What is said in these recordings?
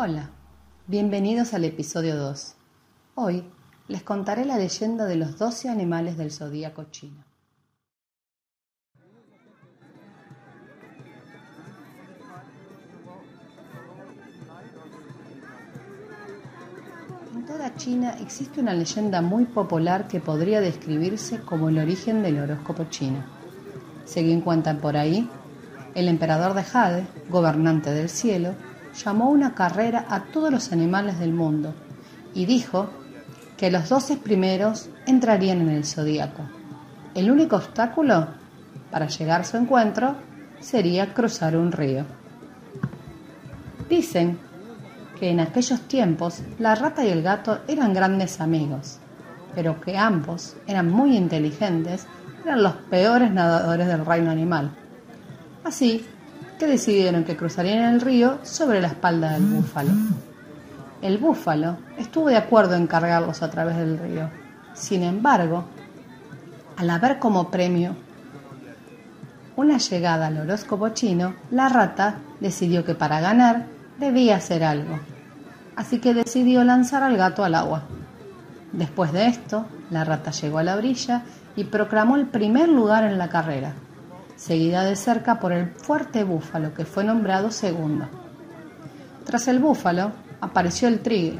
Hola, bienvenidos al episodio 2. Hoy les contaré la leyenda de los 12 animales del zodíaco chino. En toda China existe una leyenda muy popular que podría describirse como el origen del horóscopo chino. Según cuentan por ahí, el emperador de Jade, gobernante del cielo, llamó una carrera a todos los animales del mundo y dijo que los doce primeros entrarían en el zodíaco. El único obstáculo para llegar a su encuentro sería cruzar un río. Dicen que en aquellos tiempos la rata y el gato eran grandes amigos, pero que ambos eran muy inteligentes, eran los peores nadadores del reino animal. Así que decidieron que cruzarían el río sobre la espalda del búfalo. El búfalo estuvo de acuerdo en cargarlos a través del río. Sin embargo, al haber como premio una llegada al horóscopo chino, la rata decidió que para ganar debía hacer algo. Así que decidió lanzar al gato al agua. Después de esto, la rata llegó a la orilla y proclamó el primer lugar en la carrera seguida de cerca por el fuerte búfalo que fue nombrado segundo. Tras el búfalo apareció el tigre,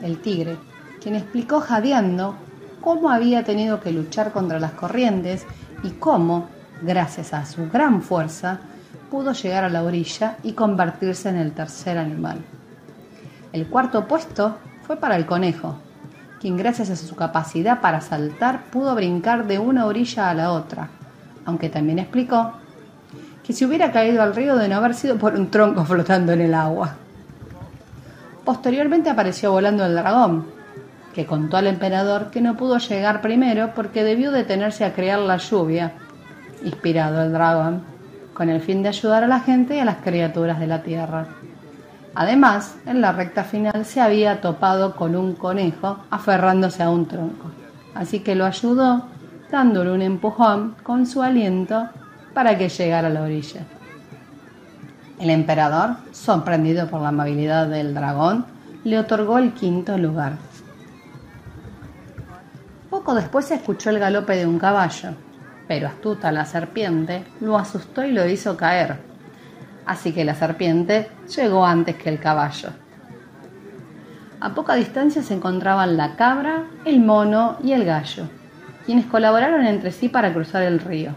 el tigre, quien explicó jadeando cómo había tenido que luchar contra las corrientes y cómo, gracias a su gran fuerza, pudo llegar a la orilla y convertirse en el tercer animal. El cuarto puesto fue para el conejo, quien gracias a su capacidad para saltar pudo brincar de una orilla a la otra, aunque también explicó que si hubiera caído al río de no haber sido por un tronco flotando en el agua. Posteriormente apareció volando el dragón, que contó al emperador que no pudo llegar primero porque debió detenerse a crear la lluvia, inspirado el dragón, con el fin de ayudar a la gente y a las criaturas de la tierra. Además, en la recta final se había topado con un conejo aferrándose a un tronco, así que lo ayudó dándole un empujón con su aliento para que llegara a la orilla. El emperador, sorprendido por la amabilidad del dragón, le otorgó el quinto lugar. Poco después se escuchó el galope de un caballo, pero astuta la serpiente lo asustó y lo hizo caer. Así que la serpiente llegó antes que el caballo. A poca distancia se encontraban la cabra, el mono y el gallo quienes colaboraron entre sí para cruzar el río.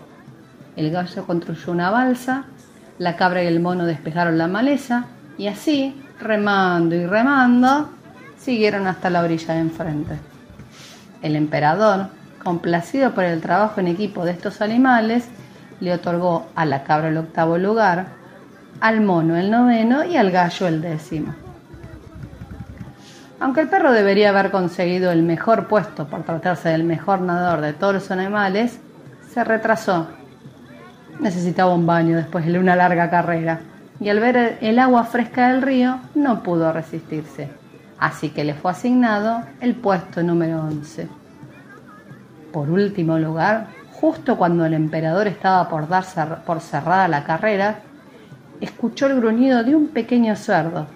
El gallo construyó una balsa, la cabra y el mono despejaron la maleza y así, remando y remando, siguieron hasta la orilla de enfrente. El emperador, complacido por el trabajo en equipo de estos animales, le otorgó a la cabra el octavo lugar, al mono el noveno y al gallo el décimo. Aunque el perro debería haber conseguido el mejor puesto por tratarse del mejor nadador de todos los animales, se retrasó. Necesitaba un baño después de una larga carrera y al ver el agua fresca del río no pudo resistirse, así que le fue asignado el puesto número 11. Por último lugar, justo cuando el emperador estaba por dar por cerrada la carrera, escuchó el gruñido de un pequeño cerdo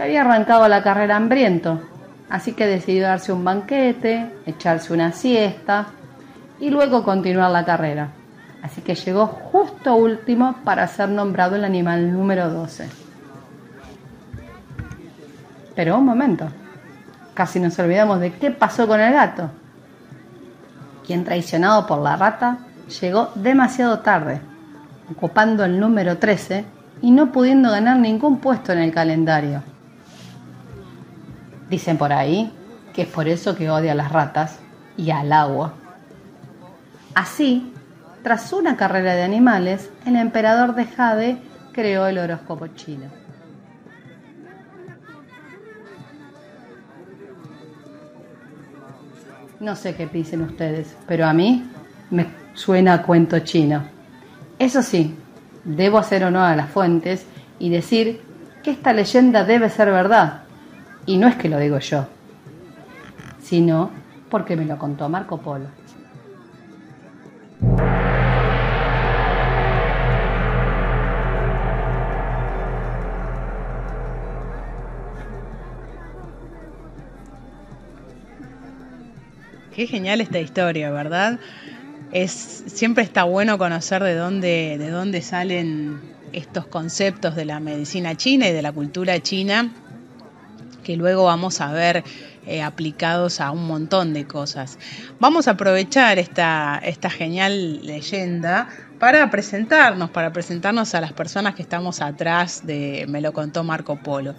había arrancado la carrera hambriento, así que decidió darse un banquete, echarse una siesta y luego continuar la carrera. Así que llegó justo último para ser nombrado el animal número 12. Pero un momento, casi nos olvidamos de qué pasó con el gato, quien traicionado por la rata llegó demasiado tarde, ocupando el número 13 y no pudiendo ganar ningún puesto en el calendario. Dicen por ahí que es por eso que odia a las ratas y al agua. Así, tras una carrera de animales, el emperador de Jade creó el horóscopo chino. No sé qué dicen ustedes, pero a mí me suena a cuento chino. Eso sí, debo hacer honor a las fuentes y decir que esta leyenda debe ser verdad, y no es que lo digo yo, sino porque me lo contó Marco Polo. Qué genial esta historia, ¿verdad? Es, siempre está bueno conocer de dónde, de dónde salen estos conceptos de la medicina china y de la cultura china que luego vamos a ver eh, aplicados a un montón de cosas. Vamos a aprovechar esta, esta genial leyenda para presentarnos, para presentarnos a las personas que estamos atrás de Me lo contó Marco Polo.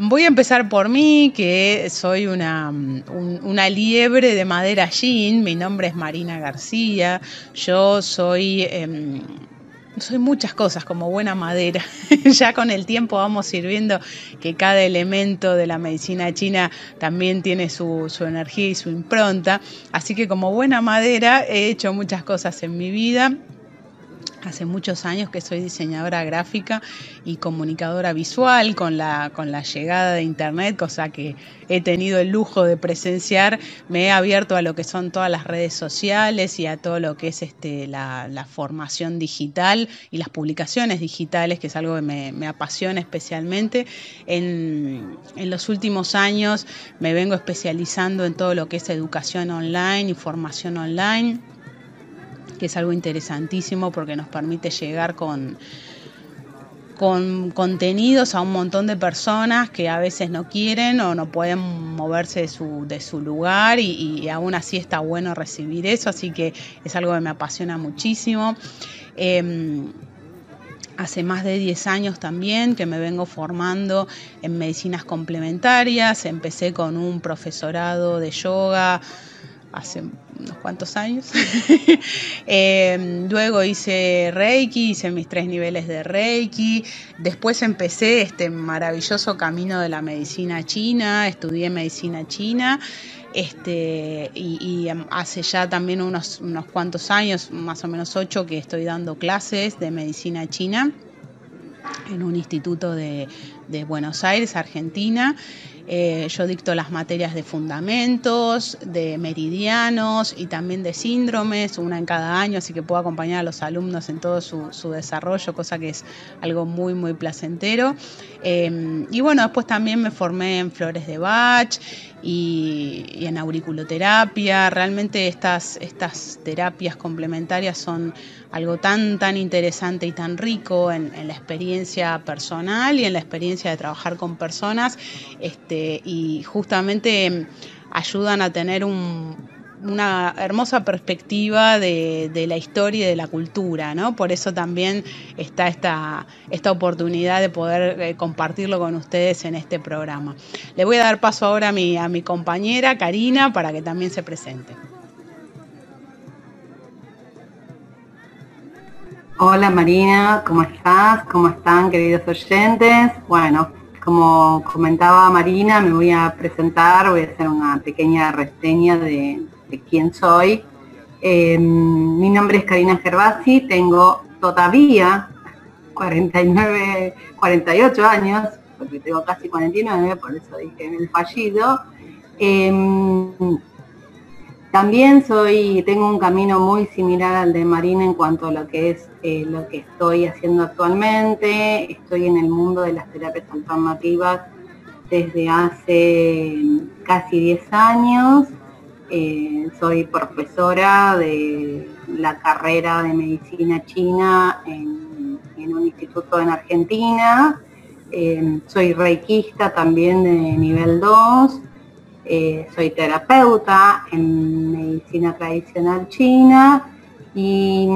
Voy a empezar por mí, que soy una, una liebre de madera jean. Mi nombre es Marina García. Yo soy em, soy muchas cosas como buena madera. ya con el tiempo vamos sirviendo que cada elemento de la medicina china también tiene su, su, energía y su impronta. Así que como buena madera he hecho muchas cosas en mi vida Hace muchos años que soy diseñadora gráfica y comunicadora visual con la, con la llegada de Internet, cosa que he tenido el lujo de presenciar. Me he abierto a lo que son todas las redes sociales y a todo lo que es este, la, formación digital y las publicaciones digitales, que es algo que me, apasiona especialmente. En, en los últimos años me vengo especializando en todo lo que es educación online y formación online que es algo interesantísimo porque nos permite llegar con, con contenidos a un montón de personas que a veces no quieren o no pueden moverse de su, de su lugar y, aún así está bueno recibir eso, así que es algo que me apasiona muchísimo. Em, hace más de 10 años también que me vengo formando en medicinas complementarias, empecé con un profesorado de yoga hace unos cuantos años. Em, luego hice Reiki, hice mis tres niveles de Reiki. Después empecé este maravilloso camino de la medicina china, estudié medicina china. Este, y, hace ya también unos, unos cuantos años, más o menos ocho, que estoy dando clases de medicina china en un instituto de, de Buenos Aires, Argentina. Eh, yo dicto las materias de fundamentos, de meridianos y también de síndromes, una en cada año, así que puedo acompañar a los alumnos en todo su, desarrollo, cosa que es algo muy, muy placentero. Eh, y bueno, después también me formé en flores de Bach y, en auriculoterapia. Realmente estas, estas terapias complementarias son algo tan, tan interesante y tan rico en la experiencia personal y en la experiencia de trabajar con personas. Este, y justamente ayudan a tener una hermosa perspectiva de, la historia y de la cultura. Por eso también está esta, esta oportunidad de poder eh, compartirlo con ustedes en este programa. Le voy a dar paso ahora a mi compañera Karina para que también se presente. Hola Marina, ¿cómo estás? ¿Cómo están queridos oyentes? Bueno, como comentaba Marina, me voy a presentar, voy a hacer una pequeña reseña de, quién soy. Em, mi nombre es Karina Gervasi, tengo todavía 49, 48 años, porque tengo casi 49, por eso dije en el fallido. Em, también soy, tengo un camino muy similar al de Marina en cuanto a lo que es eh, lo que estoy haciendo actualmente. Estoy en el mundo de las terapias alternativas desde hace casi 10 años. Eh, soy profesora de la carrera de medicina china en, un instituto en Argentina. Eh, soy reikista también de nivel 2 eh, soy terapeuta en medicina tradicional china y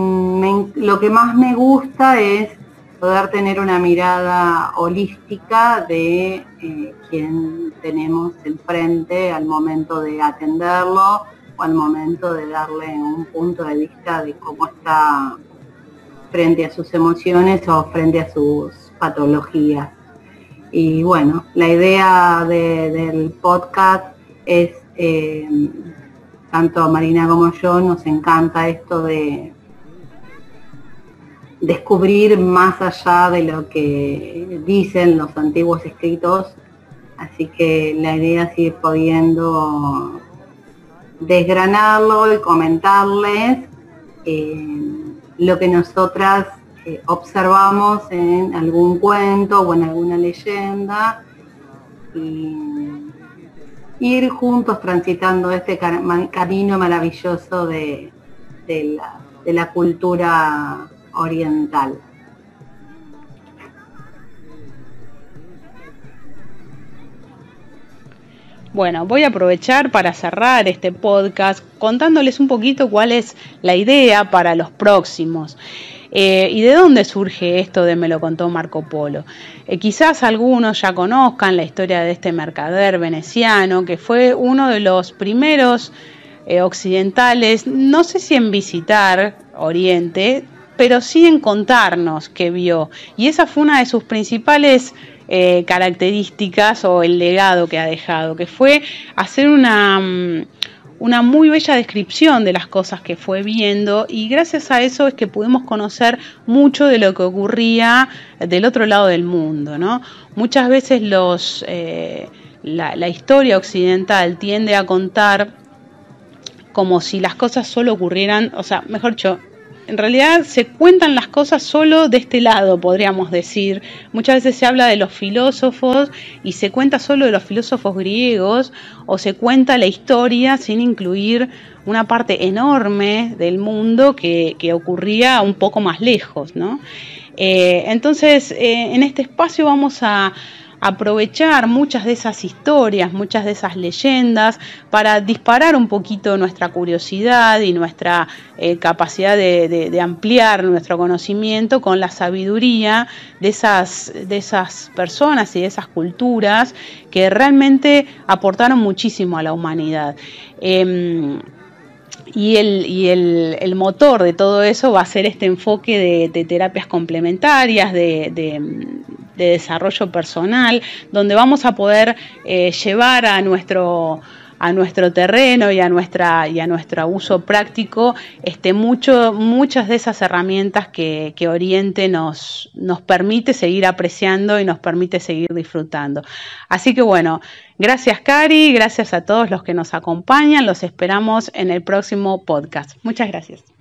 lo que más me gusta es poder tener una mirada holística de eh, quien tenemos enfrente al momento de atenderlo o al momento de darle un punto de vista de cómo está frente a sus emociones o frente a sus patologías. Y bueno, la idea del podcast es, eh, tanto Marina como yo, nos encanta esto de descubrir más allá de lo que dicen los antiguos escritos, así que la idea es ir pudiendo desgranarlo y comentarles eh, lo que nosotras eh, observamos en algún cuento o en alguna leyenda. Y ir juntos transitando este camino maravilloso de, la, cultura oriental. Bueno, voy a aprovechar para cerrar este podcast contándoles un poquito cuál es la idea para los próximos. Eh, ¿Y de dónde surge esto de me lo contó Marco Polo? Eh, quizás algunos ya conozcan la historia de este mercader veneciano, que fue uno de los primeros eh, occidentales, no sé si en visitar Oriente, pero sí en contarnos qué vio. Y esa fue una de sus principales características o el legado que ha dejado, que fue hacer una... Una muy bella descripción de las cosas que fue viendo y gracias a eso es que pudimos conocer mucho de lo que ocurría del otro lado del mundo. ¿no? Muchas veces los, eh, la, la historia occidental tiende a contar como si las cosas solo ocurrieran, o sea, mejor dicho, en realidad se cuentan las cosas solo de este lado, podríamos decir. Muchas veces se habla de los filósofos y se cuenta solo de los filósofos griegos o se cuenta la historia sin incluir una parte enorme del mundo que, ocurría un poco más lejos. ¿no? Eh, entonces, eh, en este espacio vamos a aprovechar muchas de esas historias, muchas de esas leyendas, para disparar un poquito nuestra curiosidad y nuestra eh, capacidad de, ampliar nuestro conocimiento con la sabiduría de esas, de esas personas y de esas culturas que realmente aportaron muchísimo a la humanidad. Em, y, el, y el, motor de todo eso va a ser este enfoque de, terapias complementarias, de, de desarrollo personal, donde vamos a poder eh, llevar a nuestro a nuestro terreno y a nuestra y a nuestro uso práctico este mucho muchas de esas herramientas que, que, Oriente nos, nos permite seguir apreciando y nos permite seguir disfrutando. Así que bueno, gracias Cari, gracias a todos los que nos acompañan, los esperamos en el próximo podcast. Muchas gracias.